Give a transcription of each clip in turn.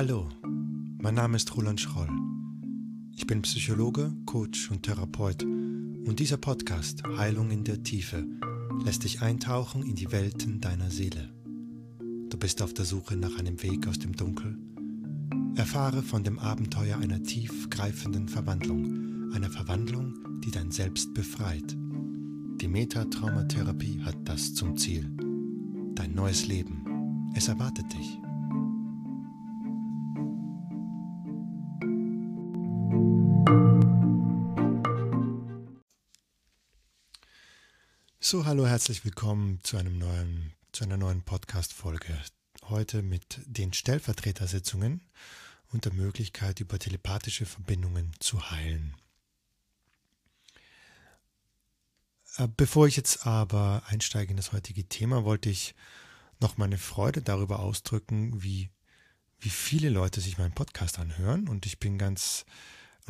Hallo, mein Name ist Roland Schroll. Ich bin Psychologe, Coach und Therapeut und dieser Podcast Heilung in der Tiefe lässt dich eintauchen in die Welten deiner Seele. Du bist auf der Suche nach einem Weg aus dem Dunkel. Erfahre von dem Abenteuer einer tiefgreifenden Verwandlung, einer Verwandlung, die dein Selbst befreit. Die Metatraumatherapie hat das zum Ziel. Dein neues Leben. Es erwartet dich. So, hallo, herzlich willkommen zu einem neuen, zu einer neuen Podcast-Folge. Heute mit den Stellvertretersitzungen und der Möglichkeit, über telepathische Verbindungen zu heilen. Äh, bevor ich jetzt aber einsteige in das heutige Thema, wollte ich noch meine Freude darüber ausdrücken, wie, wie viele Leute sich meinen Podcast anhören. Und ich bin ganz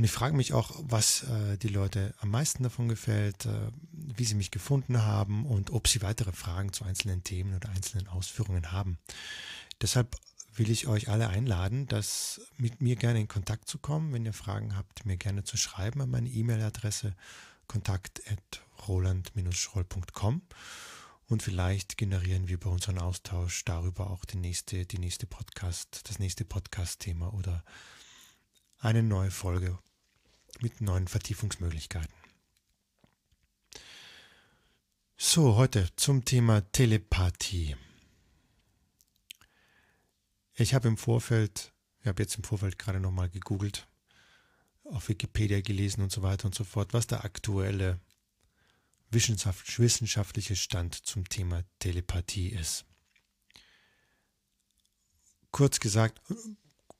und ich frage mich auch, was äh, die Leute am meisten davon gefällt, äh, wie sie mich gefunden haben und ob sie weitere Fragen zu einzelnen Themen oder einzelnen Ausführungen haben. Deshalb will ich euch alle einladen, das mit mir gerne in Kontakt zu kommen. Wenn ihr Fragen habt, mir gerne zu schreiben an meine E-Mail-Adresse kontakt@roland-schroll.com und vielleicht generieren wir bei unserem Austausch darüber auch die nächste, die nächste Podcast, das nächste Podcast-Thema oder eine neue Folge mit neuen Vertiefungsmöglichkeiten. So, heute zum Thema Telepathie. Ich habe im Vorfeld, ich habe jetzt im Vorfeld gerade nochmal gegoogelt, auf Wikipedia gelesen und so weiter und so fort, was der aktuelle wissenschaftliche Stand zum Thema Telepathie ist. Kurz gesagt,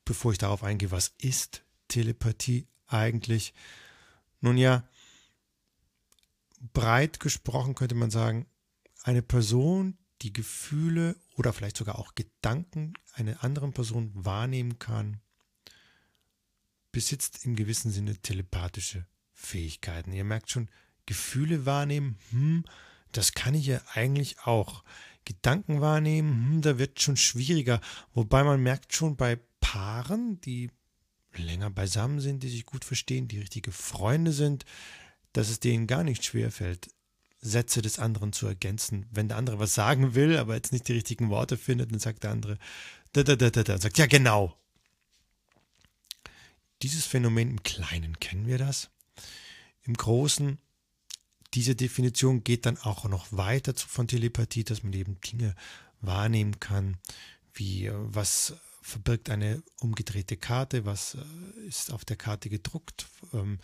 bevor ich darauf eingehe, was ist Telepathie eigentlich? Nun ja, breit gesprochen könnte man sagen, eine Person, die Gefühle oder vielleicht sogar auch Gedanken einer anderen Person wahrnehmen kann, besitzt im gewissen Sinne telepathische Fähigkeiten. Ihr merkt schon, Gefühle wahrnehmen, hm, das kann ich ja eigentlich auch. Gedanken wahrnehmen, hm, da wird schon schwieriger. Wobei man merkt schon bei Paaren, die länger beisammen sind, die sich gut verstehen, die richtige Freunde sind, dass es denen gar nicht schwer fällt, Sätze des anderen zu ergänzen. Wenn der andere was sagen will, aber jetzt nicht die richtigen Worte findet, dann sagt der andere, da, da, da, da, da, sagt, ja, genau. Dieses Phänomen im Kleinen kennen wir das. Im Großen, diese Definition geht dann auch noch weiter von Telepathie, dass man eben Dinge wahrnehmen kann, wie äh, was verbirgt eine umgedrehte Karte, was äh, ist auf der Karte gedruckt, ähm,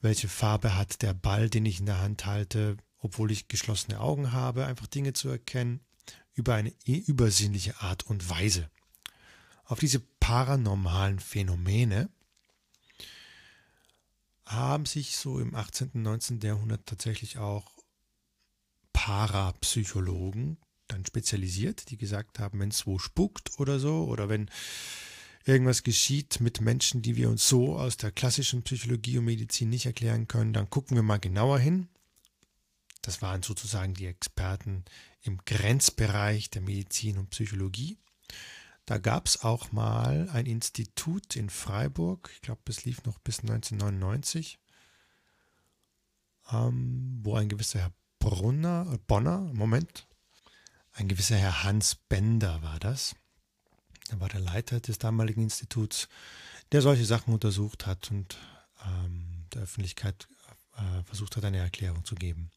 welche Farbe hat der Ball, den ich in der Hand halte, obwohl ich geschlossene Augen habe, einfach Dinge zu erkennen, über eine übersinnliche Art und Weise. Auf diese paranormalen Phänomene haben sich so im 18. und 19. Jahrhundert tatsächlich auch Parapsychologen dann spezialisiert, die gesagt haben, wenn es wo spukt oder so, oder wenn irgendwas geschieht mit Menschen, die wir uns so aus der klassischen Psychologie und Medizin nicht erklären können, dann gucken wir mal genauer hin. Das waren sozusagen die Experten im Grenzbereich der Medizin und Psychologie. Da gab es auch mal ein Institut in Freiburg, ich glaube, es lief noch bis 1999, ähm, wo ein gewisser Herr Brunner, äh, Bonner, Moment, ein gewisser Herr Hans Bender war das. Er war der Leiter des damaligen Instituts, der solche Sachen untersucht hat und ähm, der Öffentlichkeit äh, versucht hat, eine Erklärung zu geben.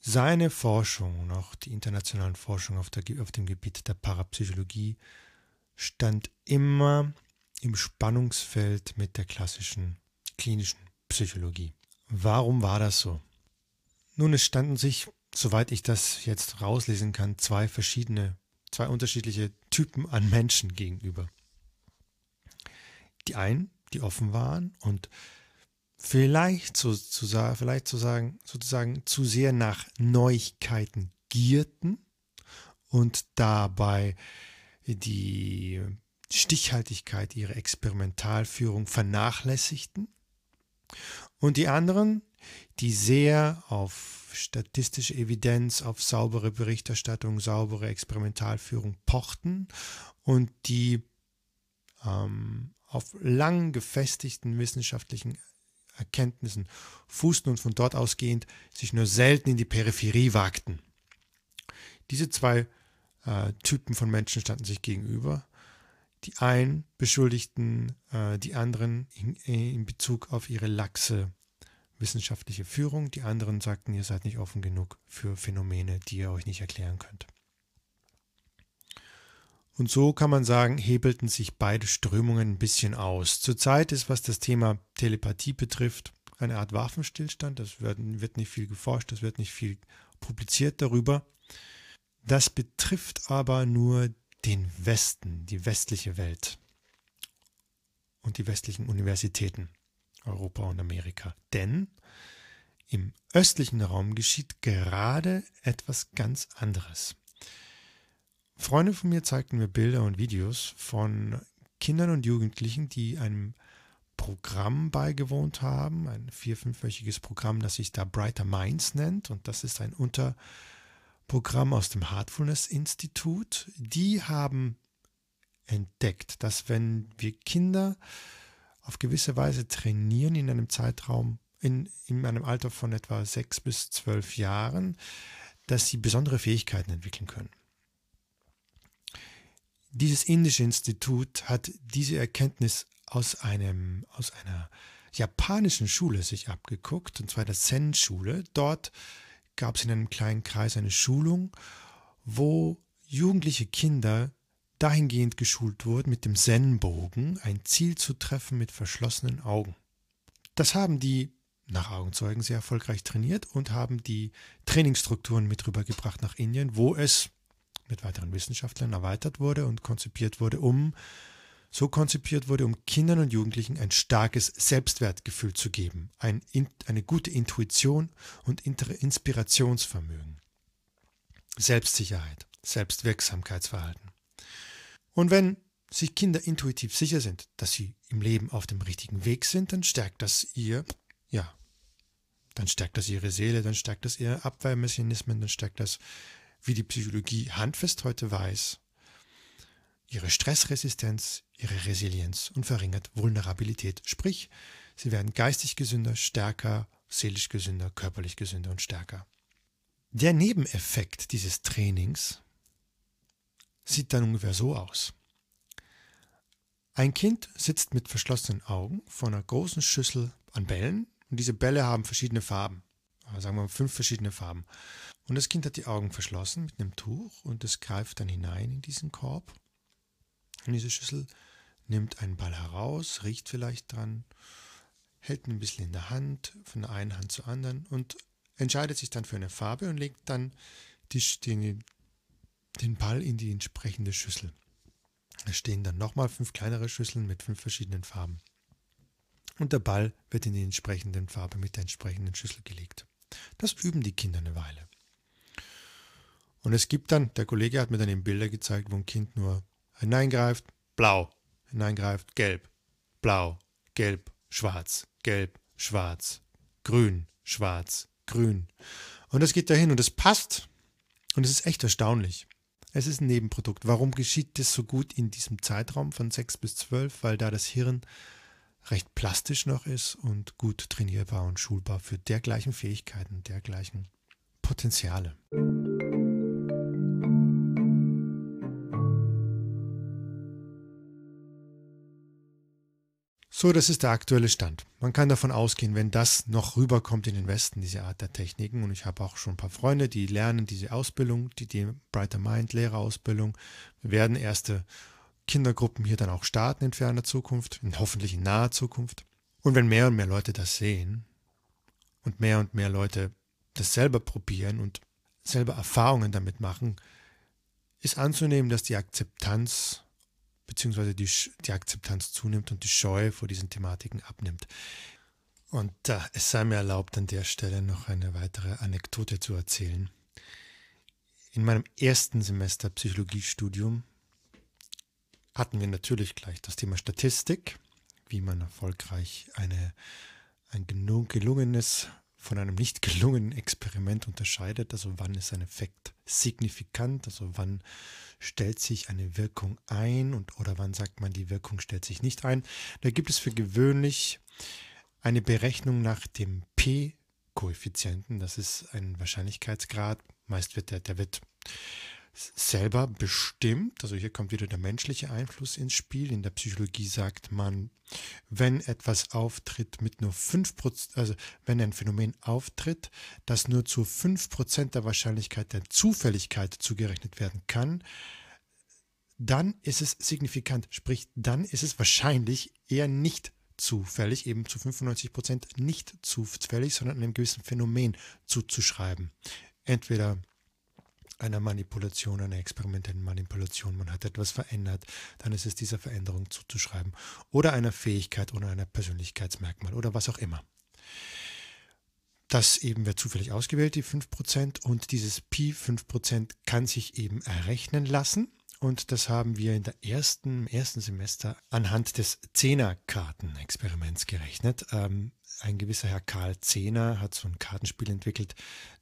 Seine Forschung und auch die internationalen Forschung auf, der, auf dem Gebiet der Parapsychologie stand immer im Spannungsfeld mit der klassischen klinischen Psychologie. Warum war das so? Nun, es standen sich soweit ich das jetzt rauslesen kann, zwei verschiedene, zwei unterschiedliche Typen an Menschen gegenüber. Die einen, die offen waren und vielleicht, so, zu, vielleicht zu sagen, sozusagen zu sehr nach Neuigkeiten gierten und dabei die Stichhaltigkeit ihrer Experimentalführung vernachlässigten. Und die anderen, die sehr auf statistische Evidenz, auf saubere Berichterstattung, saubere Experimentalführung pochten und die ähm, auf lang gefestigten wissenschaftlichen Erkenntnissen fußten und von dort ausgehend sich nur selten in die Peripherie wagten. Diese zwei äh, Typen von Menschen standen sich gegenüber. Die einen beschuldigten äh, die anderen in, in Bezug auf ihre laxe wissenschaftliche Führung, die anderen sagten, ihr seid nicht offen genug für Phänomene, die ihr euch nicht erklären könnt. Und so kann man sagen, hebelten sich beide Strömungen ein bisschen aus. Zurzeit ist, was das Thema Telepathie betrifft, eine Art Waffenstillstand. Das wird, wird nicht viel geforscht, das wird nicht viel publiziert darüber. Das betrifft aber nur den Westen, die westliche Welt und die westlichen Universitäten, Europa und Amerika. Denn im östlichen Raum geschieht gerade etwas ganz anderes. Freunde von mir zeigten mir Bilder und Videos von Kindern und Jugendlichen, die einem Programm beigewohnt haben, ein vier-, fünfwöchiges Programm, das sich da Brighter Minds nennt. Und das ist ein Unterprogramm aus dem Heartfulness Institut. Die haben entdeckt, dass wenn wir Kinder auf gewisse Weise trainieren in einem Zeitraum, in, in einem Alter von etwa sechs bis zwölf Jahren, dass sie besondere Fähigkeiten entwickeln können. Dieses indische Institut hat diese Erkenntnis aus, einem, aus einer japanischen Schule sich abgeguckt, und zwar der Zen-Schule. Dort gab es in einem kleinen Kreis eine Schulung, wo jugendliche Kinder dahingehend geschult wurden, mit dem Zen-Bogen ein Ziel zu treffen mit verschlossenen Augen. Das haben die nach Augenzeugen sehr erfolgreich trainiert und haben die Trainingsstrukturen mit rübergebracht nach Indien, wo es mit weiteren Wissenschaftlern erweitert wurde und konzipiert wurde, um so konzipiert wurde, um Kindern und Jugendlichen ein starkes Selbstwertgefühl zu geben, ein, eine gute Intuition und Inspirationsvermögen, Selbstsicherheit, Selbstwirksamkeitsverhalten. Und wenn sich Kinder intuitiv sicher sind, dass sie im Leben auf dem richtigen Weg sind, dann stärkt das ihr, ja, dann stärkt das ihre Seele, dann stärkt das ihre Abwehrmechanismen, dann stärkt das wie die Psychologie handfest heute weiß, ihre Stressresistenz, ihre Resilienz und verringert Vulnerabilität. Sprich, sie werden geistig gesünder, stärker, seelisch gesünder, körperlich gesünder und stärker. Der Nebeneffekt dieses Trainings sieht dann ungefähr so aus. Ein Kind sitzt mit verschlossenen Augen vor einer großen Schüssel an Bällen und diese Bälle haben verschiedene Farben. Sagen wir mal fünf verschiedene Farben. Und das Kind hat die Augen verschlossen mit einem Tuch und es greift dann hinein in diesen Korb. In diese Schüssel nimmt einen Ball heraus, riecht vielleicht dran, hält ihn ein bisschen in der Hand, von der einen Hand zur anderen und entscheidet sich dann für eine Farbe und legt dann die, den, den Ball in die entsprechende Schüssel. Es stehen dann nochmal fünf kleinere Schüsseln mit fünf verschiedenen Farben. Und der Ball wird in die entsprechende Farbe mit der entsprechenden Schüssel gelegt. Das üben die Kinder eine Weile. Und es gibt dann, der Kollege hat mir dann eben Bilder gezeigt, wo ein Kind nur hineingreift, blau, hineingreift, gelb, blau, gelb, schwarz, gelb, schwarz, grün, schwarz, grün. Und das geht dahin und es passt. Und es ist echt erstaunlich. Es ist ein Nebenprodukt. Warum geschieht das so gut in diesem Zeitraum von 6 bis 12? Weil da das Hirn recht plastisch noch ist und gut trainierbar und schulbar für dergleichen Fähigkeiten, dergleichen Potenziale. So, das ist der aktuelle Stand. Man kann davon ausgehen, wenn das noch rüberkommt in den Westen, diese Art der Techniken, und ich habe auch schon ein paar Freunde, die lernen diese Ausbildung, die, die Brighter Mind Lehrerausbildung. Wir werden erste Kindergruppen hier dann auch starten in ferner Zukunft, in hoffentlich in naher Zukunft. Und wenn mehr und mehr Leute das sehen und mehr und mehr Leute das selber probieren und selber Erfahrungen damit machen, ist anzunehmen, dass die Akzeptanz beziehungsweise die, die Akzeptanz zunimmt und die Scheu vor diesen Thematiken abnimmt. Und äh, es sei mir erlaubt, an der Stelle noch eine weitere Anekdote zu erzählen. In meinem ersten Semester Psychologiestudium hatten wir natürlich gleich das Thema Statistik, wie man erfolgreich eine, ein gelungenes von einem nicht gelungenen Experiment unterscheidet. Also wann ist ein Effekt signifikant, also wann stellt sich eine Wirkung ein und oder wann sagt man, die Wirkung stellt sich nicht ein. Da gibt es für gewöhnlich eine Berechnung nach dem P-Koeffizienten. Das ist ein Wahrscheinlichkeitsgrad. Meist wird der, der wird selber bestimmt. Also hier kommt wieder der menschliche Einfluss ins Spiel. In der Psychologie sagt man, wenn etwas auftritt mit nur 5%, also wenn ein Phänomen auftritt, das nur zu 5% der Wahrscheinlichkeit der Zufälligkeit zugerechnet werden kann, dann ist es signifikant. Sprich, dann ist es wahrscheinlich eher nicht zufällig, eben zu 95% nicht zufällig, sondern einem gewissen Phänomen zuzuschreiben. Entweder einer Manipulation, einer experimentellen Manipulation. Man hat etwas verändert, dann ist es dieser Veränderung zuzuschreiben. Oder einer Fähigkeit oder einer Persönlichkeitsmerkmal oder was auch immer. Das eben wird zufällig ausgewählt, die 5%, und dieses Pi 5% kann sich eben errechnen lassen. Und das haben wir in der ersten, im ersten Semester anhand des Zehner-Karten-Experiments gerechnet. Ähm, ein gewisser Herr Karl Zehner hat so ein Kartenspiel entwickelt,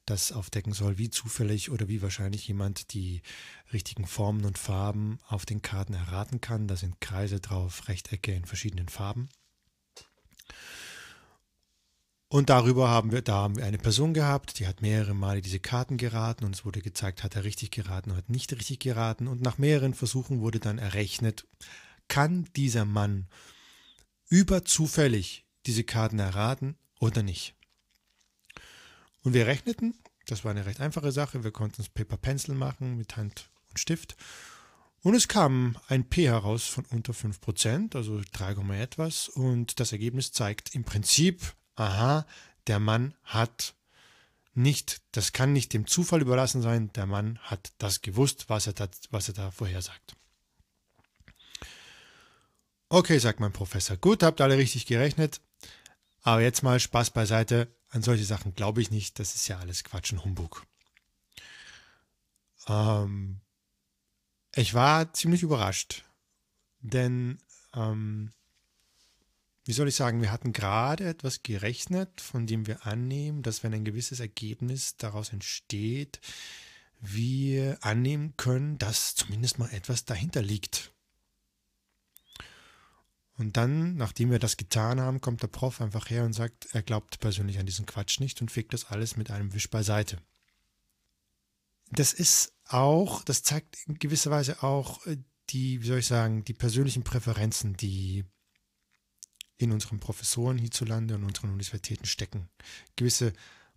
das aufdecken soll, wie zufällig oder wie wahrscheinlich jemand die richtigen Formen und Farben auf den Karten erraten kann. Da sind Kreise drauf, Rechtecke in verschiedenen Farben. Und darüber haben wir, da haben wir eine Person gehabt, die hat mehrere Male diese Karten geraten und es wurde gezeigt, hat er richtig geraten oder hat nicht richtig geraten. Und nach mehreren Versuchen wurde dann errechnet, kann dieser Mann überzufällig diese Karten erraten oder nicht. Und wir rechneten, das war eine recht einfache Sache, wir konnten es Paper Pencil machen mit Hand und Stift. Und es kam ein P heraus von unter 5%, also 3, etwas. Und das Ergebnis zeigt im Prinzip, aha, der Mann hat nicht, das kann nicht dem Zufall überlassen sein, der Mann hat das gewusst, was er da, was er da vorhersagt. Okay, sagt mein Professor, gut, habt alle richtig gerechnet, aber jetzt mal Spaß beiseite, an solche Sachen glaube ich nicht, das ist ja alles Quatsch und Humbug. Ähm, ich war ziemlich überrascht, denn ähm, wie soll ich sagen, wir hatten gerade etwas gerechnet, von dem wir annehmen, dass wenn ein gewisses Ergebnis daraus entsteht, wir annehmen können, dass zumindest mal etwas dahinter liegt. Und dann, nachdem wir das getan haben, kommt der Prof einfach her und sagt, er glaubt persönlich an diesen Quatsch nicht und fegt das alles mit einem Wisch beiseite. Das ist auch, das zeigt in gewisser Weise auch äh, die, wie soll ich sagen, die persönlichen Präferenzen, die in unseren Professoren hierzulande und unseren Universitäten stecken. Gewisse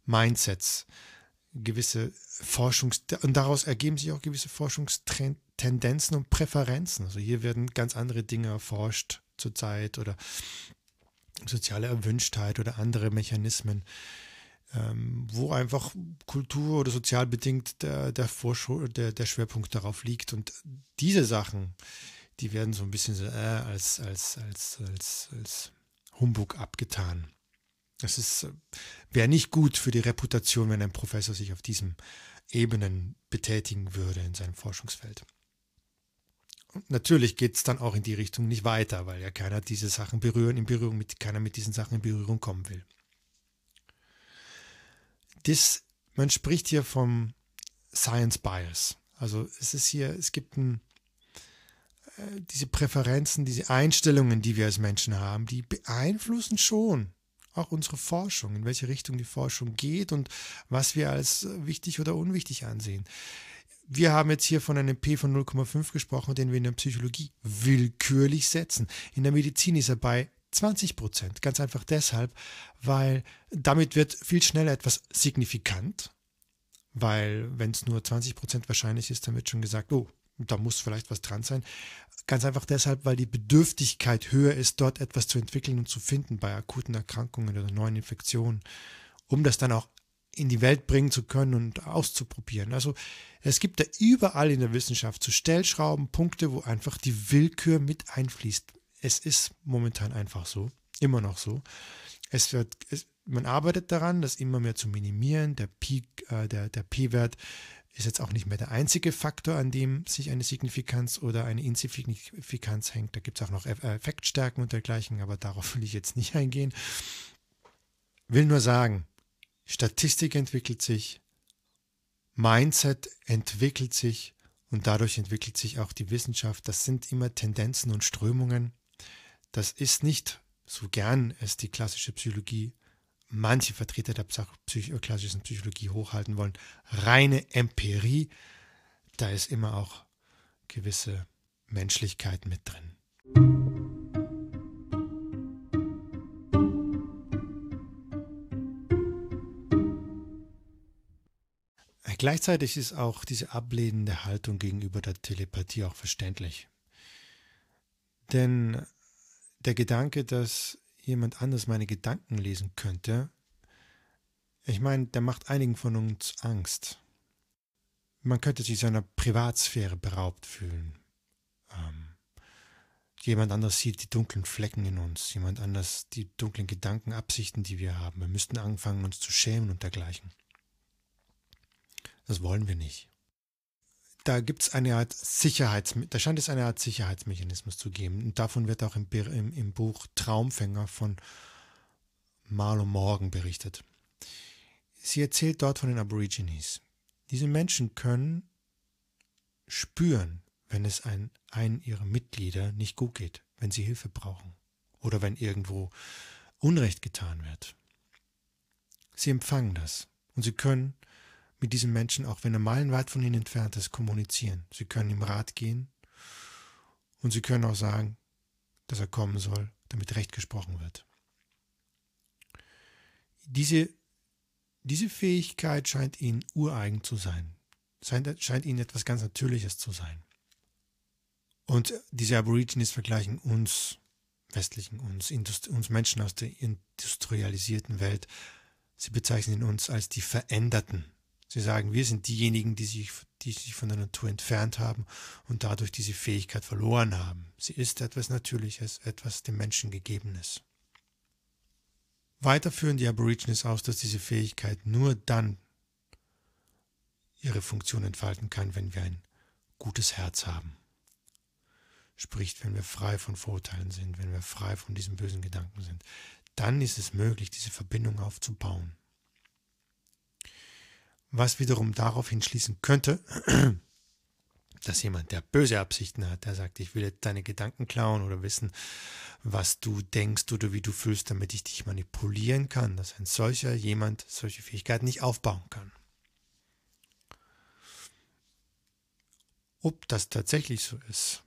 Mindsets, gewisse Forschungs- und daraus ergeben sich auch gewisse Forschungstendenzen und Präferenzen. Also hier werden ganz andere Dinge erforscht zurzeit oder soziale Erwünschtheit oder andere Mechanismen, ähm, wo einfach Kultur oder sozial bedingt der, der, der, der Schwerpunkt darauf liegt. Und diese Sachen, die werden so ein bisschen so, äh, als, als, als, als, als Humbug abgetan. Das äh, wäre nicht gut für die Reputation, wenn ein Professor sich auf diesen Ebenen betätigen würde in seinem Forschungsfeld. Natürlich geht es dann auch in die Richtung nicht weiter, weil ja keiner diese Sachen berühren, in Berührung mit, keiner mit diesen Sachen in Berührung kommen will. Das, man spricht hier vom Science Bias. Also es ist hier, es gibt ein, äh, diese Präferenzen, diese Einstellungen, die wir als Menschen haben, die beeinflussen schon auch unsere Forschung, in welche Richtung die Forschung geht und was wir als wichtig oder unwichtig ansehen. Wir haben jetzt hier von einem P von 0,5 gesprochen, den wir in der Psychologie willkürlich setzen. In der Medizin ist er bei 20 Prozent. Ganz einfach deshalb, weil damit wird viel schneller etwas signifikant, weil wenn es nur 20 Prozent wahrscheinlich ist, dann wird schon gesagt, oh, da muss vielleicht was dran sein. Ganz einfach deshalb, weil die Bedürftigkeit höher ist, dort etwas zu entwickeln und zu finden bei akuten Erkrankungen oder neuen Infektionen, um das dann auch in die Welt bringen zu können und auszuprobieren. Also es gibt da überall in der Wissenschaft so Stellschrauben, Punkte, wo einfach die Willkür mit einfließt. Es ist momentan einfach so, immer noch so. Es wird, es, man arbeitet daran, das immer mehr zu minimieren. Der P, äh, der, der P-Wert ist jetzt auch nicht mehr der einzige Faktor, an dem sich eine Signifikanz oder eine Insignifikanz hängt. Da gibt es auch noch Effektstärken und dergleichen, aber darauf will ich jetzt nicht eingehen. Will nur sagen, Statistik entwickelt sich, Mindset entwickelt sich und dadurch entwickelt sich auch die Wissenschaft. Das sind immer Tendenzen und Strömungen. Das ist nicht, so gern es die klassische Psychologie, manche Vertreter der Psych klassischen Psychologie hochhalten wollen, reine Empirie. Da ist immer auch gewisse Menschlichkeit mit drin. Gleichzeitig ist auch diese ablehnende Haltung gegenüber der Telepathie auch verständlich. Denn der Gedanke, dass jemand anders meine Gedanken lesen könnte, ich meine, der macht einigen von uns Angst. Man könnte sich seiner Privatsphäre beraubt fühlen. Ähm, jemand anders sieht die dunklen Flecken in uns, jemand anders die dunklen Gedanken, Absichten, die wir haben. Wir müssten anfangen, uns zu schämen und dergleichen. Das wollen wir nicht. Da gibt es eine Art Sicherheits, da scheint es eine Art Sicherheitsmechanismus zu geben. Und davon wird auch im, im, im Buch Traumfänger von Marlo Morgan berichtet. Sie erzählt dort von den Aborigines. Diese Menschen können spüren, wenn es ein, einen ihrer Mitglieder nicht gut geht, wenn sie Hilfe brauchen oder wenn irgendwo Unrecht getan wird. Sie empfangen das und sie können mit diesem Menschen, auch wenn er meilenweit von ihnen entfernt ist, kommunizieren. Sie können ihm Rat gehen und sie können auch sagen, dass er kommen soll, damit Recht gesprochen wird. Diese, diese Fähigkeit scheint ihnen ureigen zu sein, scheint, scheint ihnen etwas ganz Natürliches zu sein. Und diese Aborigines vergleichen uns westlichen, uns, uns Menschen aus der industrialisierten Welt, sie bezeichnen uns als die Veränderten. Sie sagen, wir sind diejenigen, die sich, die sich von der Natur entfernt haben und dadurch diese Fähigkeit verloren haben. Sie ist etwas Natürliches, etwas dem Menschen Gegebenes. Weiter führen die Aborigines aus, dass diese Fähigkeit nur dann ihre Funktion entfalten kann, wenn wir ein gutes Herz haben. Sprich, wenn wir frei von Vorurteilen sind, wenn wir frei von diesen bösen Gedanken sind, dann ist es möglich, diese Verbindung aufzubauen was wiederum darauf hinschließen könnte, dass jemand, der böse Absichten hat, der sagt, ich will deine Gedanken klauen oder wissen, was du denkst oder wie du fühlst, damit ich dich manipulieren kann, dass ein solcher jemand solche Fähigkeiten nicht aufbauen kann. Ob das tatsächlich so ist,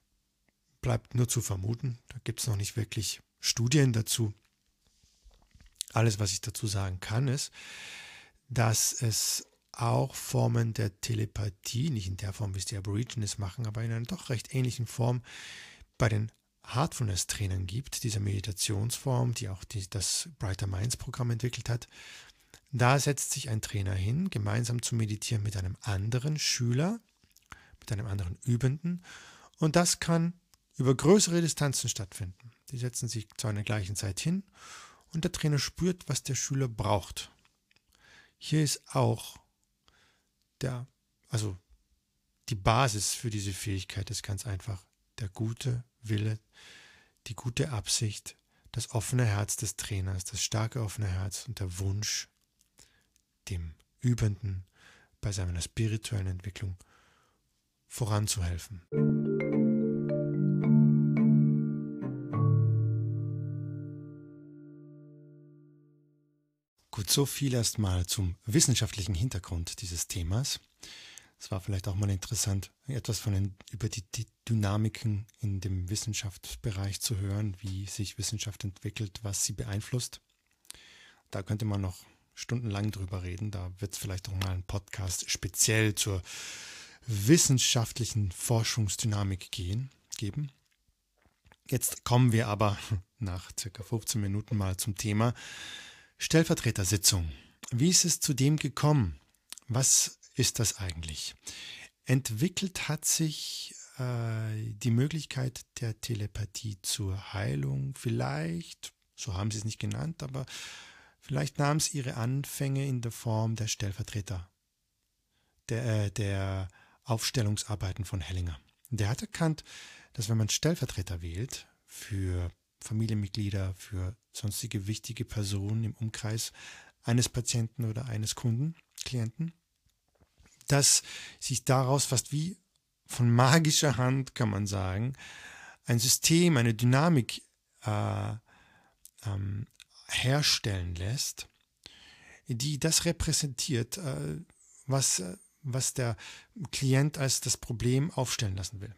bleibt nur zu vermuten. Da gibt es noch nicht wirklich Studien dazu. Alles, was ich dazu sagen kann, ist, dass es auch Formen der Telepathie, nicht in der Form, wie es die Aborigines machen, aber in einer doch recht ähnlichen Form bei den Heartfulness-Trainern gibt, dieser Meditationsform, die auch die, das Brighter Minds Programm entwickelt hat. Da setzt sich ein Trainer hin, gemeinsam zu meditieren mit einem anderen Schüler, mit einem anderen Übenden. Und das kann über größere Distanzen stattfinden. Die setzen sich zu einer gleichen Zeit hin und der Trainer spürt, was der Schüler braucht. Hier ist auch der, also die Basis für diese Fähigkeit ist ganz einfach der gute Wille, die gute Absicht, das offene Herz des Trainers, das starke offene Herz und der Wunsch, dem Übenden bei seiner spirituellen Entwicklung voranzuhelfen. So viel erstmal zum wissenschaftlichen Hintergrund dieses Themas. Es war vielleicht auch mal interessant, etwas von den, über die, die Dynamiken in dem Wissenschaftsbereich zu hören, wie sich Wissenschaft entwickelt, was sie beeinflusst. Da könnte man noch stundenlang drüber reden. Da wird es vielleicht auch mal einen Podcast speziell zur wissenschaftlichen Forschungsdynamik gehen, geben. Jetzt kommen wir aber nach circa 15 Minuten mal zum Thema, Stellvertretersitzung. Wie ist es zu dem gekommen? Was ist das eigentlich? Entwickelt hat sich äh, die Möglichkeit der Telepathie zur Heilung. Vielleicht, so haben sie es nicht genannt, aber vielleicht nahm es ihre Anfänge in der Form der Stellvertreter, der, äh, der Aufstellungsarbeiten von Hellinger. Der hat erkannt, dass wenn man Stellvertreter wählt für Familienmitglieder, für sonstige wichtige Personen im Umkreis eines Patienten oder eines Kunden, Klienten, dass sich daraus fast wie von magischer Hand, kann man sagen, ein System, eine Dynamik äh, ähm, herstellen lässt, die das repräsentiert, äh, was, äh, was der Klient als das Problem aufstellen lassen will.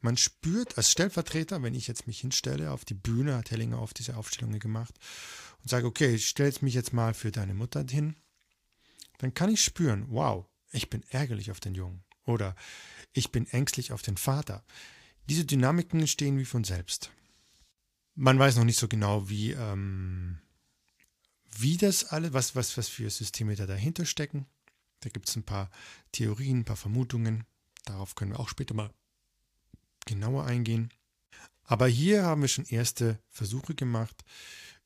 Man spürt als Stellvertreter, wenn ich jetzt mich hinstelle auf die Bühne, hat Hellinger auf diese Aufstellungen gemacht und sage, okay, ich stelle mich jetzt mal für deine Mutter hin, dann kann ich spüren, wow, ich bin ärgerlich auf den Jungen oder ich bin ängstlich auf den Vater. Diese Dynamiken entstehen wie von selbst. Man weiß noch nicht so genau, wie, ähm, wie das alle, was, was, was für Systeme da dahinter stecken. Da gibt es ein paar Theorien, ein paar Vermutungen. Darauf können wir auch später mal genauer eingehen. Aber hier haben wir schon erste Versuche gemacht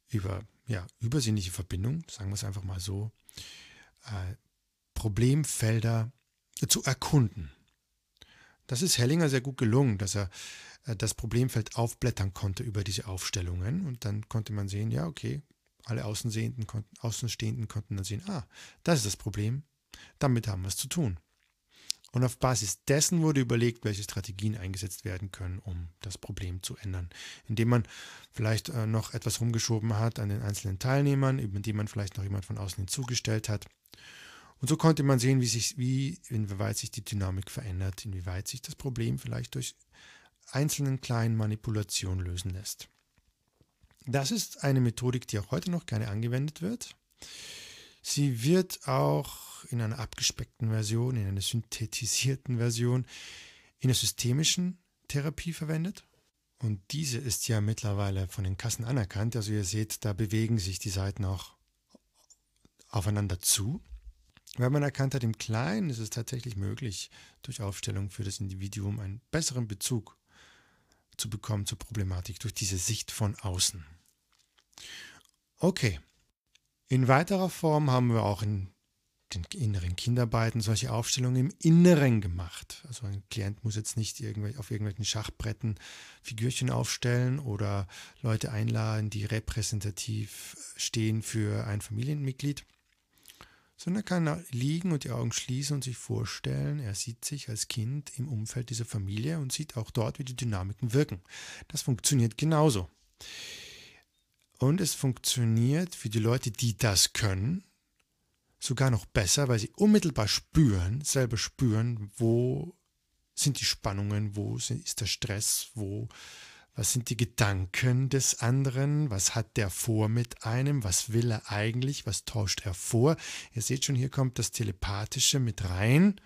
über ja, übersinnliche Verbindungen, sagen wir es einfach mal so, äh, Problemfelder zu erkunden. Das ist Hellinger sehr gut gelungen, dass er äh, das Problemfeld aufblättern konnte über diese Aufstellungen und dann konnte man sehen, ja, okay, alle Außenstehenden konnten, Außenstehenden konnten dann sehen, ah, das ist das Problem, damit haben wir es zu tun. Und auf Basis dessen wurde überlegt, welche Strategien eingesetzt werden können, um das Problem zu ändern. Indem man vielleicht äh, noch etwas rumgeschoben hat an den einzelnen Teilnehmern, indem man vielleicht noch jemand von außen hinzugestellt hat. Und so konnte man sehen, wie sich, wie, inwieweit sich die Dynamik verändert, inwieweit sich das Problem vielleicht durch einzelnen kleinen Manipulationen lösen lässt. Das ist eine Methodik, die auch heute noch gerne angewendet wird. Sie wird auch in einer abgespeckten Version, in einer synthetisierten Version in der systemischen Therapie verwendet. Und diese ist ja mittlerweile von den Kassen anerkannt. Also ihr seht, da bewegen sich die Seiten auch aufeinander zu. Weil man erkannt hat, im Kleinen ist es tatsächlich möglich, durch Aufstellung für das Individuum einen besseren Bezug zu bekommen zur Problematik durch diese Sicht von außen. Okay. In weiterer Form haben wir auch in den inneren Kinderarbeiten solche Aufstellungen im Inneren gemacht. Also ein Klient muss jetzt nicht auf irgendwelchen Schachbretten Figürchen aufstellen oder Leute einladen, die repräsentativ stehen für ein Familienmitglied, sondern kann liegen und die Augen schließen und sich vorstellen, er sieht sich als Kind im Umfeld dieser Familie und sieht auch dort, wie die Dynamiken wirken. Das funktioniert genauso. Und es funktioniert für die Leute, die das können, sogar noch besser, weil sie unmittelbar spüren, selber spüren, wo sind die Spannungen, wo ist der Stress, wo was sind die Gedanken des anderen? Was hat der vor mit einem? Was will er eigentlich? Was tauscht er vor? Ihr seht schon, hier kommt das Telepathische mit rein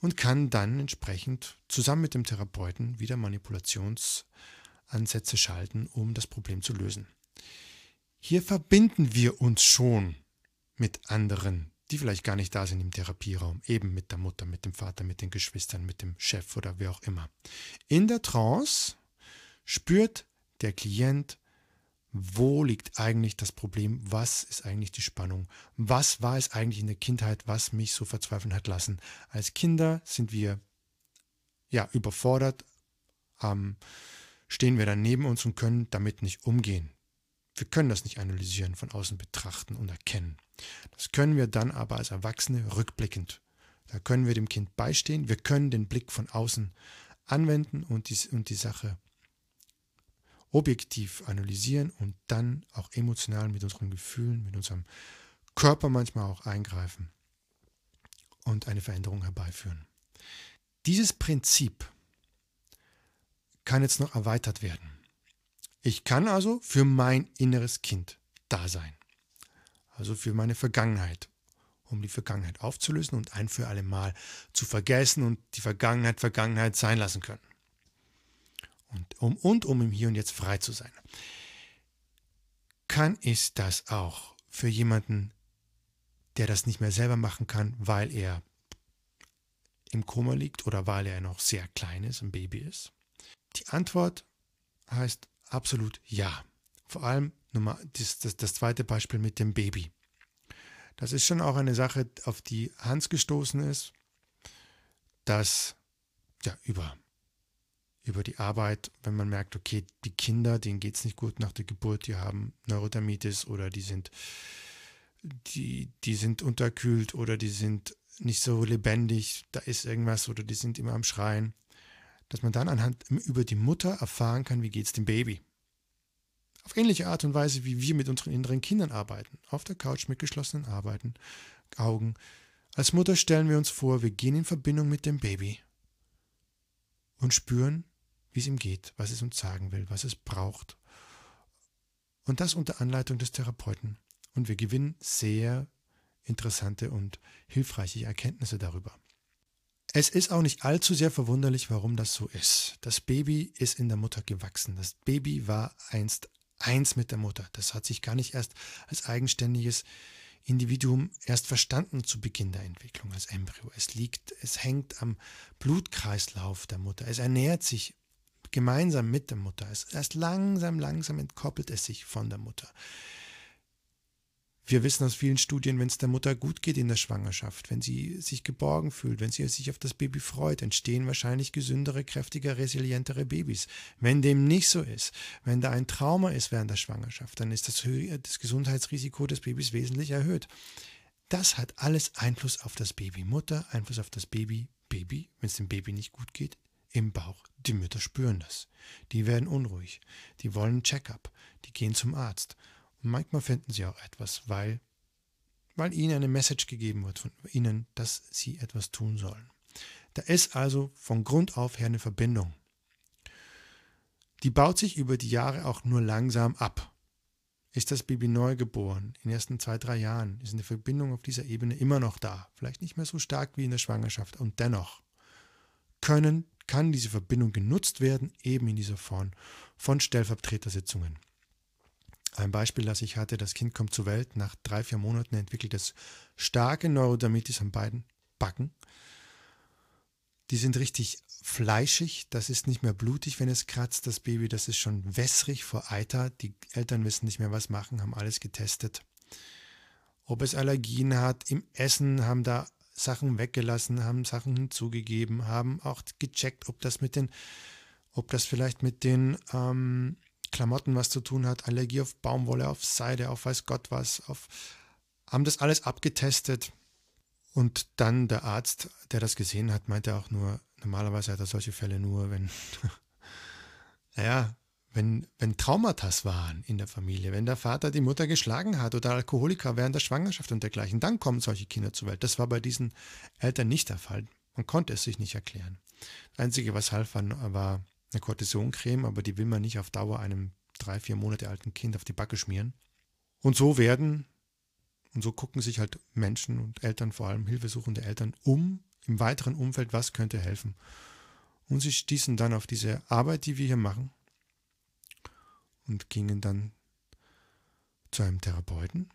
und kann dann entsprechend zusammen mit dem Therapeuten wieder Manipulationsansätze schalten, um das Problem zu lösen. Hier verbinden wir uns schon mit anderen, die vielleicht gar nicht da sind im Therapieraum, eben mit der Mutter, mit dem Vater, mit den Geschwistern, mit dem Chef oder wer auch immer. In der Trance spürt der Klient, wo liegt eigentlich das Problem, was ist eigentlich die Spannung, was war es eigentlich in der Kindheit, was mich so verzweifeln hat lassen. Als Kinder sind wir ja überfordert, ähm, stehen wir dann neben uns und können damit nicht umgehen. Wir können das nicht analysieren, von außen betrachten und erkennen. Das können wir dann aber als Erwachsene rückblickend. Da können wir dem Kind beistehen, wir können den Blick von außen anwenden und die, und die Sache objektiv analysieren und dann auch emotional mit unseren Gefühlen, mit unserem Körper manchmal auch eingreifen und eine Veränderung herbeiführen. Dieses Prinzip kann jetzt noch erweitert werden. Ich kann also für mein inneres Kind da sein. Also für meine Vergangenheit, um die Vergangenheit aufzulösen und ein für alle Mal zu vergessen und die Vergangenheit Vergangenheit sein lassen können und um, und um im Hier und Jetzt frei zu sein. Kann ich das auch für jemanden, der das nicht mehr selber machen kann, weil er im Koma liegt oder weil er noch sehr klein ist, ein Baby ist? Die Antwort heißt absolut ja. Vor allem Nummer, das, das, das zweite Beispiel mit dem Baby. Das ist schon auch eine Sache, auf die Hans gestoßen ist, dass ja über über die Arbeit, wenn man merkt, okay, die Kinder, denen geht es nicht gut nach der Geburt, die haben Neurodermitis oder die sind die, die sind unterkühlt oder die sind nicht so lebendig, da ist irgendwas oder die sind immer am Schreien, dass man dann anhand über die Mutter erfahren kann, wie geht es dem Baby. Auf ähnliche Art und Weise, wie wir mit unseren inneren Kindern arbeiten. Auf der Couch mit geschlossenen Arbeiten, Augen. Als Mutter stellen wir uns vor, wir gehen in Verbindung mit dem Baby und spüren, wie es ihm geht, was es uns sagen will, was es braucht. Und das unter Anleitung des Therapeuten. Und wir gewinnen sehr interessante und hilfreiche Erkenntnisse darüber. Es ist auch nicht allzu sehr verwunderlich, warum das so ist. Das Baby ist in der Mutter gewachsen. Das Baby war einst eins mit der Mutter. Das hat sich gar nicht erst als eigenständiges Individuum erst verstanden zu Beginn der Entwicklung als Embryo. Es liegt, es hängt am Blutkreislauf der Mutter. Es ernährt sich gemeinsam mit der Mutter. Es erst langsam, langsam entkoppelt es sich von der Mutter. Wir wissen aus vielen Studien, wenn es der Mutter gut geht in der Schwangerschaft, wenn sie sich geborgen fühlt, wenn sie sich auf das Baby freut, entstehen wahrscheinlich gesündere, kräftiger, resilientere Babys. Wenn dem nicht so ist, wenn da ein Trauma ist während der Schwangerschaft, dann ist das, das Gesundheitsrisiko des Babys wesentlich erhöht. Das hat alles Einfluss auf das Baby. Mutter, Einfluss auf das Baby, Baby, wenn es dem Baby nicht gut geht, im Bauch. Die Mütter spüren das. Die werden unruhig. Die wollen Check-up. Die gehen zum Arzt. Manchmal finden sie auch etwas, weil, weil ihnen eine Message gegeben wird von ihnen, dass sie etwas tun sollen. Da ist also von Grund auf her eine Verbindung. Die baut sich über die Jahre auch nur langsam ab. Ist das Baby neu geboren, in den ersten zwei, drei Jahren, ist eine Verbindung auf dieser Ebene immer noch da. Vielleicht nicht mehr so stark wie in der Schwangerschaft. Und dennoch können, kann diese Verbindung genutzt werden, eben in dieser Form von Stellvertretersitzungen. Ein Beispiel, das ich hatte, das Kind kommt zur Welt, nach drei, vier Monaten entwickelt es starke Neurodermitis an beiden Backen. Die sind richtig fleischig, das ist nicht mehr blutig, wenn es kratzt, das Baby, das ist schon wässrig vor Eiter. Die Eltern wissen nicht mehr, was machen, haben alles getestet. Ob es Allergien hat, im Essen haben da Sachen weggelassen, haben Sachen hinzugegeben, haben auch gecheckt, ob das mit den, ob das vielleicht mit den ähm, Klamotten was zu tun hat, Allergie auf Baumwolle, auf Seide, auf weiß Gott was, auf, haben das alles abgetestet. Und dann der Arzt, der das gesehen hat, meinte auch nur, normalerweise hat er solche Fälle nur, wenn, naja, wenn, wenn Traumata waren in der Familie, wenn der Vater die Mutter geschlagen hat oder Alkoholiker während der Schwangerschaft und dergleichen, dann kommen solche Kinder zur Welt. Das war bei diesen Eltern nicht der Fall. Man konnte es sich nicht erklären. Das Einzige, was half, war eine Cortisoncreme, aber die will man nicht auf Dauer einem drei, vier Monate alten Kind auf die Backe schmieren. Und so werden, und so gucken sich halt Menschen und Eltern, vor allem hilfesuchende Eltern, um im weiteren Umfeld, was könnte helfen. Und sie stießen dann auf diese Arbeit, die wir hier machen, und gingen dann zu einem Therapeuten.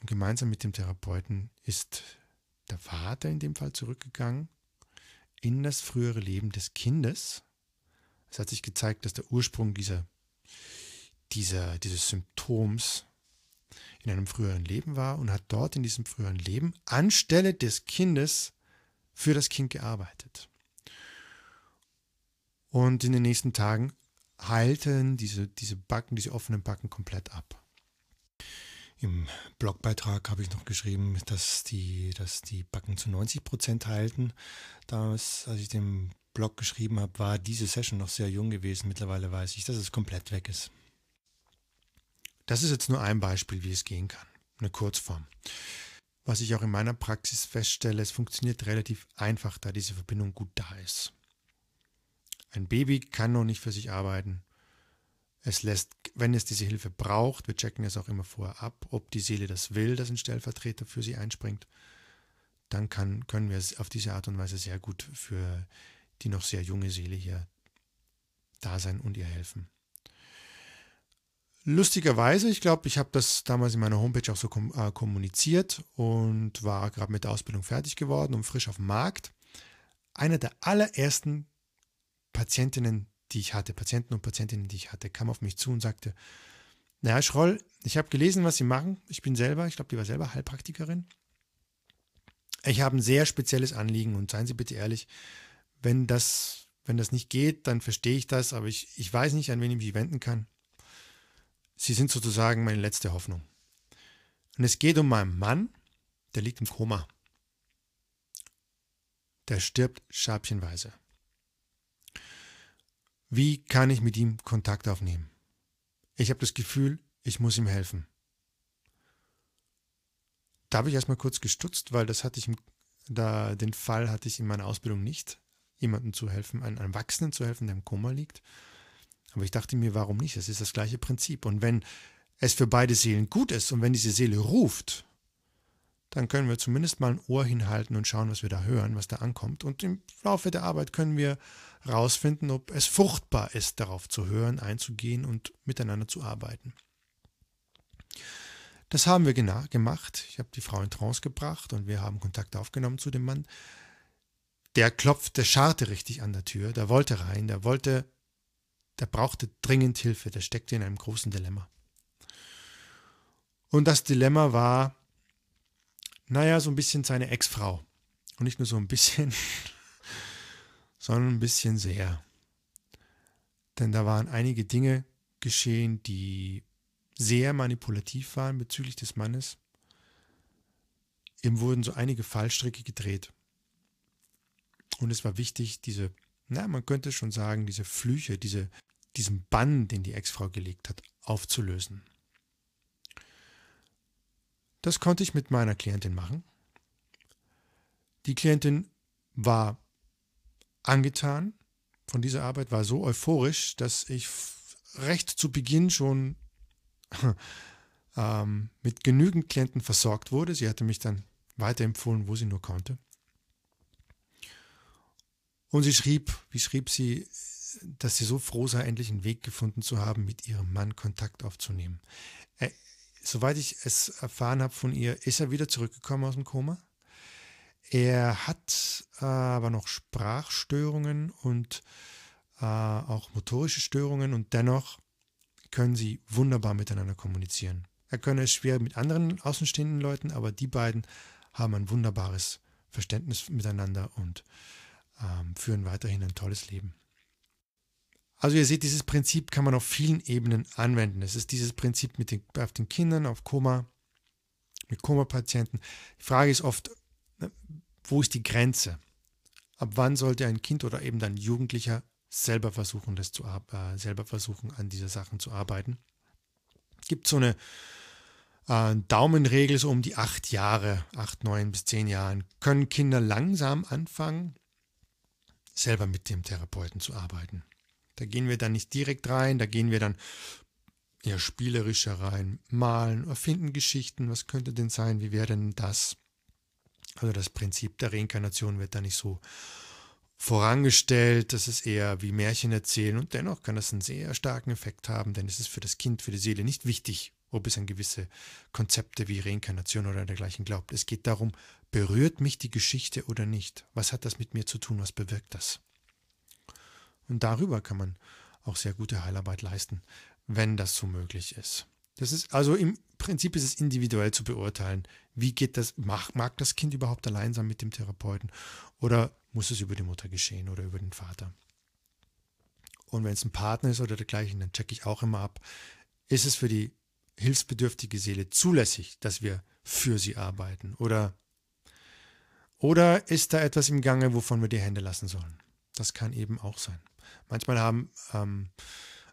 Und gemeinsam mit dem Therapeuten ist der Vater in dem Fall zurückgegangen in das frühere Leben des Kindes es hat sich gezeigt, dass der Ursprung dieser, dieser, dieses Symptoms in einem früheren Leben war und hat dort in diesem früheren Leben anstelle des Kindes für das Kind gearbeitet. Und in den nächsten Tagen heilten diese, diese Backen, diese offenen Backen komplett ab. Im Blogbeitrag habe ich noch geschrieben, dass die, dass die Backen zu 90 Prozent heilten. Damals, als ich den Blog geschrieben habe, war diese Session noch sehr jung gewesen. Mittlerweile weiß ich, dass es komplett weg ist. Das ist jetzt nur ein Beispiel, wie es gehen kann. Eine Kurzform. Was ich auch in meiner Praxis feststelle, es funktioniert relativ einfach, da diese Verbindung gut da ist. Ein Baby kann noch nicht für sich arbeiten. Es lässt, wenn es diese Hilfe braucht, wir checken es auch immer vorher ab, ob die Seele das will, dass ein Stellvertreter für sie einspringt, dann kann, können wir es auf diese Art und Weise sehr gut für die noch sehr junge Seele hier da sein und ihr helfen. Lustigerweise, ich glaube, ich habe das damals in meiner Homepage auch so kom äh, kommuniziert und war gerade mit der Ausbildung fertig geworden und frisch auf dem Markt. Eine der allerersten Patientinnen, die ich hatte, Patienten und Patientinnen, die ich hatte, kam auf mich zu und sagte, naja, Schroll, ich habe gelesen, was Sie machen. Ich bin selber, ich glaube, die war selber Heilpraktikerin. Ich habe ein sehr spezielles Anliegen und seien Sie bitte ehrlich, wenn das, wenn das nicht geht, dann verstehe ich das, aber ich, ich weiß nicht, an wen ich mich wenden kann. Sie sind sozusagen meine letzte Hoffnung. Und es geht um meinen Mann, der liegt im Koma. Der stirbt schabchenweise. Wie kann ich mit ihm Kontakt aufnehmen? Ich habe das Gefühl, ich muss ihm helfen. Da habe ich erstmal kurz gestutzt, weil das hatte ich, da, den Fall hatte ich in meiner Ausbildung nicht, jemandem zu helfen, einem Erwachsenen zu helfen, der im Koma liegt. Aber ich dachte mir, warum nicht? Es ist das gleiche Prinzip. Und wenn es für beide Seelen gut ist und wenn diese Seele ruft, dann können wir zumindest mal ein Ohr hinhalten und schauen, was wir da hören, was da ankommt. Und im Laufe der Arbeit können wir herausfinden, ob es fruchtbar ist, darauf zu hören, einzugehen und miteinander zu arbeiten. Das haben wir gemacht. Ich habe die Frau in Trance gebracht und wir haben Kontakt aufgenommen zu dem Mann. Der klopfte, der scharrte richtig an der Tür, der wollte rein, der wollte, der brauchte dringend Hilfe, der steckte in einem großen Dilemma. Und das Dilemma war, naja, so ein bisschen seine Ex-Frau. Und nicht nur so ein bisschen, sondern ein bisschen sehr. Denn da waren einige Dinge geschehen, die sehr manipulativ waren bezüglich des Mannes. Ihm wurden so einige Fallstricke gedreht. Und es war wichtig, diese, na, man könnte schon sagen, diese Flüche, diese, diesen Bann, den die Ex-Frau gelegt hat, aufzulösen. Das konnte ich mit meiner Klientin machen. Die Klientin war angetan von dieser Arbeit, war so euphorisch, dass ich recht zu Beginn schon ähm, mit genügend Klienten versorgt wurde. Sie hatte mich dann weiterempfohlen, wo sie nur konnte. Und sie schrieb, wie schrieb sie, dass sie so froh sei, endlich einen Weg gefunden zu haben, mit ihrem Mann Kontakt aufzunehmen soweit ich es erfahren habe von ihr, ist er wieder zurückgekommen aus dem Koma. Er hat äh, aber noch Sprachstörungen und äh, auch motorische Störungen und dennoch können sie wunderbar miteinander kommunizieren. Er könne es schwer mit anderen außenstehenden Leuten, aber die beiden haben ein wunderbares Verständnis miteinander und ähm, führen weiterhin ein tolles Leben. Also ihr seht, dieses Prinzip kann man auf vielen Ebenen anwenden. Es ist dieses Prinzip mit den, auf den Kindern, auf Koma, mit Koma-Patienten. Die Frage ist oft, ne, wo ist die Grenze? Ab wann sollte ein Kind oder eben dann Jugendlicher selber versuchen, das zu, äh, selber versuchen, an dieser Sachen zu arbeiten? Es gibt so eine äh, Daumenregel, so um die acht Jahre, acht, neun bis zehn Jahren, können Kinder langsam anfangen, selber mit dem Therapeuten zu arbeiten. Da gehen wir dann nicht direkt rein, da gehen wir dann eher spielerischer rein, malen, erfinden Geschichten, was könnte denn sein, wie wäre denn das? Also das Prinzip der Reinkarnation wird da nicht so vorangestellt, das ist eher wie Märchen erzählen und dennoch kann das einen sehr starken Effekt haben, denn es ist für das Kind, für die Seele nicht wichtig, ob es an gewisse Konzepte wie Reinkarnation oder dergleichen glaubt. Es geht darum, berührt mich die Geschichte oder nicht? Was hat das mit mir zu tun? Was bewirkt das? Und darüber kann man auch sehr gute Heilarbeit leisten, wenn das so möglich ist. Das ist also im Prinzip ist es individuell zu beurteilen, wie geht das, mag, mag das Kind überhaupt allein sein mit dem Therapeuten oder muss es über die Mutter geschehen oder über den Vater. Und wenn es ein Partner ist oder dergleichen, dann checke ich auch immer ab, ist es für die hilfsbedürftige Seele zulässig, dass wir für sie arbeiten oder oder ist da etwas im Gange, wovon wir die Hände lassen sollen? Das kann eben auch sein. Manchmal haben ähm,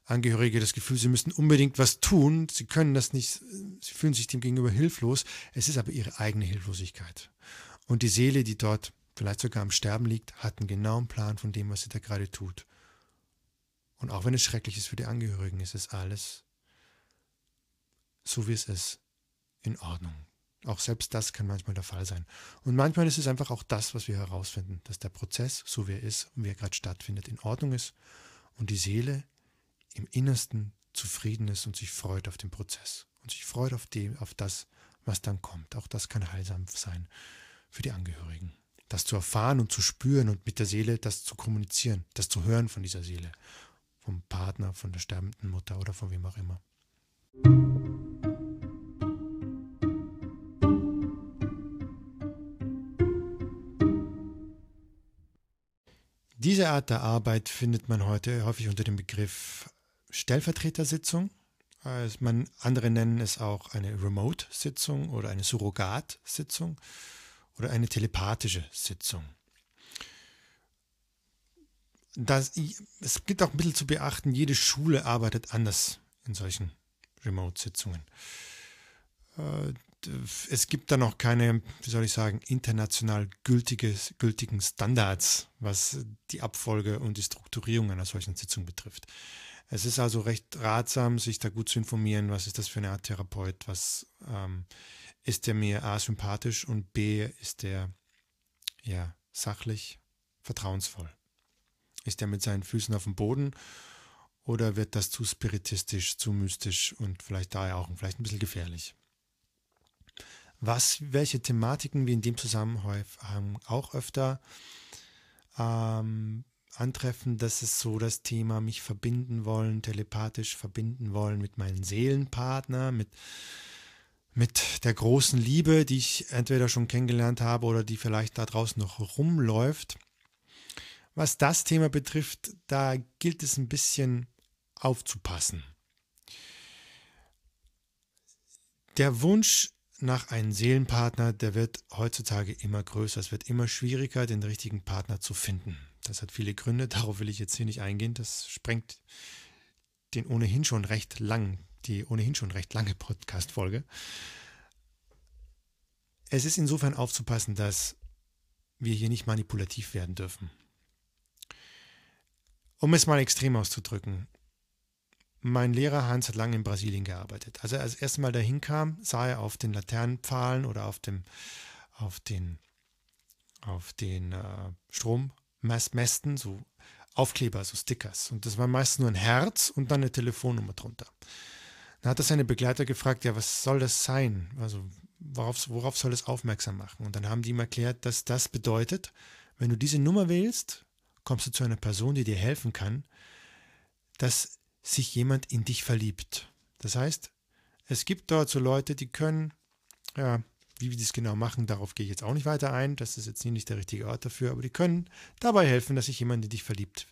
Angehörige das Gefühl, sie müssten unbedingt was tun. Sie können das nicht, sie fühlen sich dem gegenüber hilflos. Es ist aber ihre eigene Hilflosigkeit. Und die Seele, die dort vielleicht sogar am Sterben liegt, hat einen genauen Plan von dem, was sie da gerade tut. Und auch wenn es schrecklich ist für die Angehörigen, ist es alles so, wie es ist, in Ordnung. Auch selbst das kann manchmal der Fall sein. Und manchmal ist es einfach auch das, was wir herausfinden, dass der Prozess, so wie er ist und wie er gerade stattfindet, in Ordnung ist und die Seele im Innersten zufrieden ist und sich freut auf den Prozess und sich freut auf, die, auf das, was dann kommt. Auch das kann heilsam sein für die Angehörigen. Das zu erfahren und zu spüren und mit der Seele das zu kommunizieren, das zu hören von dieser Seele, vom Partner, von der sterbenden Mutter oder von wem auch immer. Diese Art der Arbeit findet man heute häufig unter dem Begriff Stellvertretersitzung. man, andere nennen es auch eine Remote-Sitzung oder eine Surrogat-Sitzung oder eine telepathische Sitzung. Das, es gibt auch bisschen zu beachten, jede Schule arbeitet anders in solchen Remote-Sitzungen. Es gibt da noch keine, wie soll ich sagen, international gültiges, gültigen Standards, was die Abfolge und die Strukturierung einer solchen Sitzung betrifft. Es ist also recht ratsam, sich da gut zu informieren, was ist das für eine Art Therapeut, was ähm, ist der mir A sympathisch und B ist der ja sachlich vertrauensvoll. Ist er mit seinen Füßen auf dem Boden oder wird das zu spiritistisch, zu mystisch und vielleicht daher auch vielleicht ein bisschen gefährlich? Was, welche Thematiken wir in dem Zusammenhang auch öfter ähm, antreffen, das ist so das Thema mich verbinden wollen, telepathisch verbinden wollen mit meinem Seelenpartner, mit, mit der großen Liebe, die ich entweder schon kennengelernt habe oder die vielleicht da draußen noch rumläuft. Was das Thema betrifft, da gilt es ein bisschen aufzupassen. Der Wunsch nach einem Seelenpartner, der wird heutzutage immer größer. Es wird immer schwieriger, den richtigen Partner zu finden. Das hat viele Gründe, darauf will ich jetzt hier nicht eingehen. Das sprengt den ohnehin schon recht lang, die ohnehin schon recht lange Podcast-Folge. Es ist insofern aufzupassen, dass wir hier nicht manipulativ werden dürfen. Um es mal extrem auszudrücken, mein Lehrer Hans hat lange in Brasilien gearbeitet. Als er das erste Mal dahin kam, sah er auf den Laternenpfahlen oder auf, dem, auf den, auf den äh, Strommästen so Aufkleber, so Stickers. Und das war meist nur ein Herz und dann eine Telefonnummer drunter. Dann hat er seine Begleiter gefragt, ja, was soll das sein? Also worauf, worauf soll es aufmerksam machen? Und dann haben die ihm erklärt, dass das bedeutet, wenn du diese Nummer wählst, kommst du zu einer Person, die dir helfen kann, dass sich jemand in dich verliebt. Das heißt, es gibt dort so Leute, die können, ja, wie wir das genau machen, darauf gehe ich jetzt auch nicht weiter ein, das ist jetzt nicht der richtige Ort dafür, aber die können dabei helfen, dass sich jemand in dich verliebt.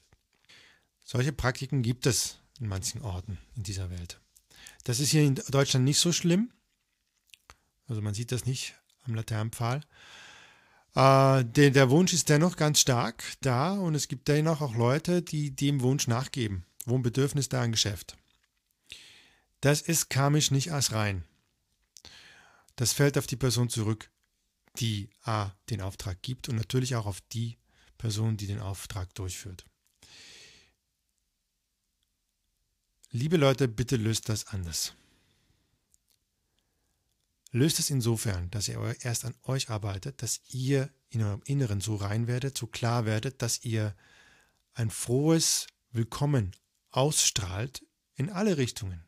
Solche Praktiken gibt es in manchen Orten in dieser Welt. Das ist hier in Deutschland nicht so schlimm. Also man sieht das nicht am Laternenpfahl. Äh, der, der, Wunsch ist dennoch ganz stark da und es gibt dennoch auch Leute, die dem Wunsch nachgeben. Wo ein Bedürfnis, da ein Geschäft. Das ist karmisch nicht als rein. Das fällt auf die Person zurück, die A den Auftrag gibt und natürlich auch auf die Person, die den Auftrag durchführt. Liebe Leute, bitte löst das anders. Löst es insofern, dass ihr erst an euch arbeitet, dass ihr in eurem Inneren so rein werdet, so klar werdet, dass ihr ein frohes Willkommen ausstrahlt in alle Richtungen.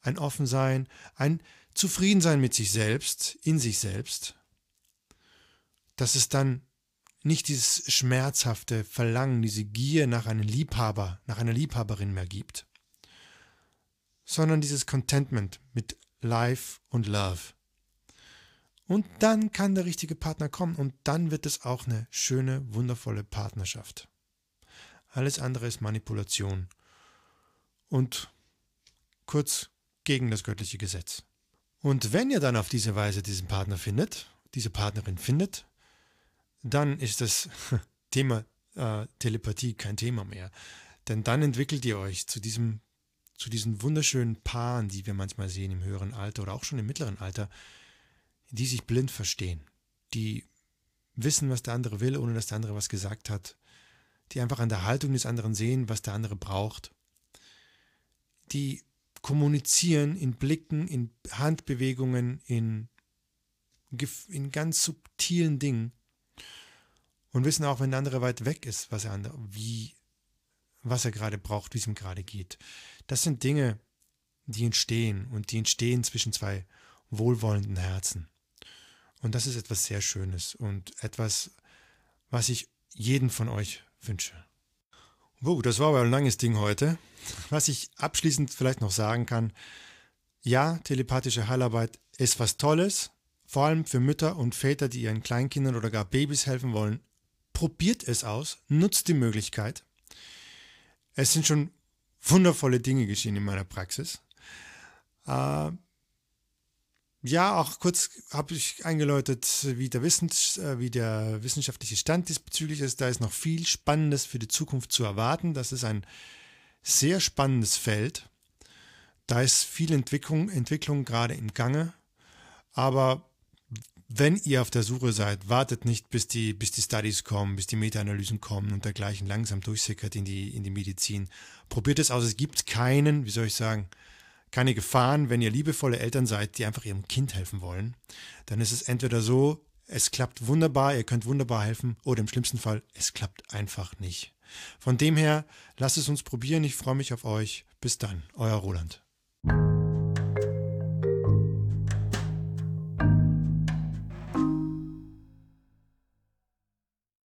Ein Offensein, ein Zufriedensein mit sich selbst, in sich selbst. Dass es dann nicht dieses schmerzhafte Verlangen, diese Gier nach einem Liebhaber, nach einer Liebhaberin mehr gibt, sondern dieses Contentment mit Life und Love. Und dann kann der richtige Partner kommen und dann wird es auch eine schöne, wundervolle Partnerschaft. Alles andere ist Manipulation und kurz gegen das göttliche Gesetz. Und wenn ihr dann auf diese Weise diesen Partner findet, diese Partnerin findet, dann ist das Thema äh, Telepathie kein Thema mehr. Denn dann entwickelt ihr euch zu diesem zu diesen wunderschönen Paaren, die wir manchmal sehen im höheren Alter oder auch schon im mittleren Alter, die sich blind verstehen, die wissen, was der andere will, ohne dass der andere was gesagt hat, die einfach an der Haltung des anderen sehen, was der andere braucht, die kommunizieren in Blicken, in Handbewegungen, in, in ganz subtilen Dingen und wissen auch, wenn der andere weit weg ist, was er, wie, was er gerade braucht, wie es ihm gerade geht. Das sind Dinge, die entstehen und die entstehen zwischen zwei wohlwollenden Herzen. Und das ist etwas sehr Schönes und etwas, was ich jeden von euch wünsche. Wow, das war aber ein langes Ding heute. Was ich abschließend vielleicht noch sagen kann, ja, telepathische Heilarbeit ist was Tolles, vor allem für Mütter und Väter, die ihren Kleinkindern oder gar Babys helfen wollen. Probiert es aus, nutzt die Möglichkeit. Es sind schon wundervolle Dinge geschehen in meiner Praxis. Äh, ja, auch kurz habe ich eingeläutet, wie der, Wissens, äh, wie der wissenschaftliche Stand diesbezüglich ist. Da ist noch viel Spannendes für die Zukunft zu erwarten. Das ist ein sehr spannendes Feld. Da ist viel Entwicklung, Entwicklung gerade im Gange. Aber wenn ihr auf der Suche seid, wartet nicht, bis die, bis die Studies kommen, bis die Meta-Analysen kommen und dergleichen langsam durchsickert in die, in die Medizin. Probiert es aus. Es gibt keinen, wie soll ich sagen, keine Gefahren, wenn ihr liebevolle Eltern seid, die einfach ihrem Kind helfen wollen. Dann ist es entweder so, es klappt wunderbar, ihr könnt wunderbar helfen, oder im schlimmsten Fall, es klappt einfach nicht. Von dem her, lasst es uns probieren. Ich freue mich auf euch. Bis dann, euer Roland.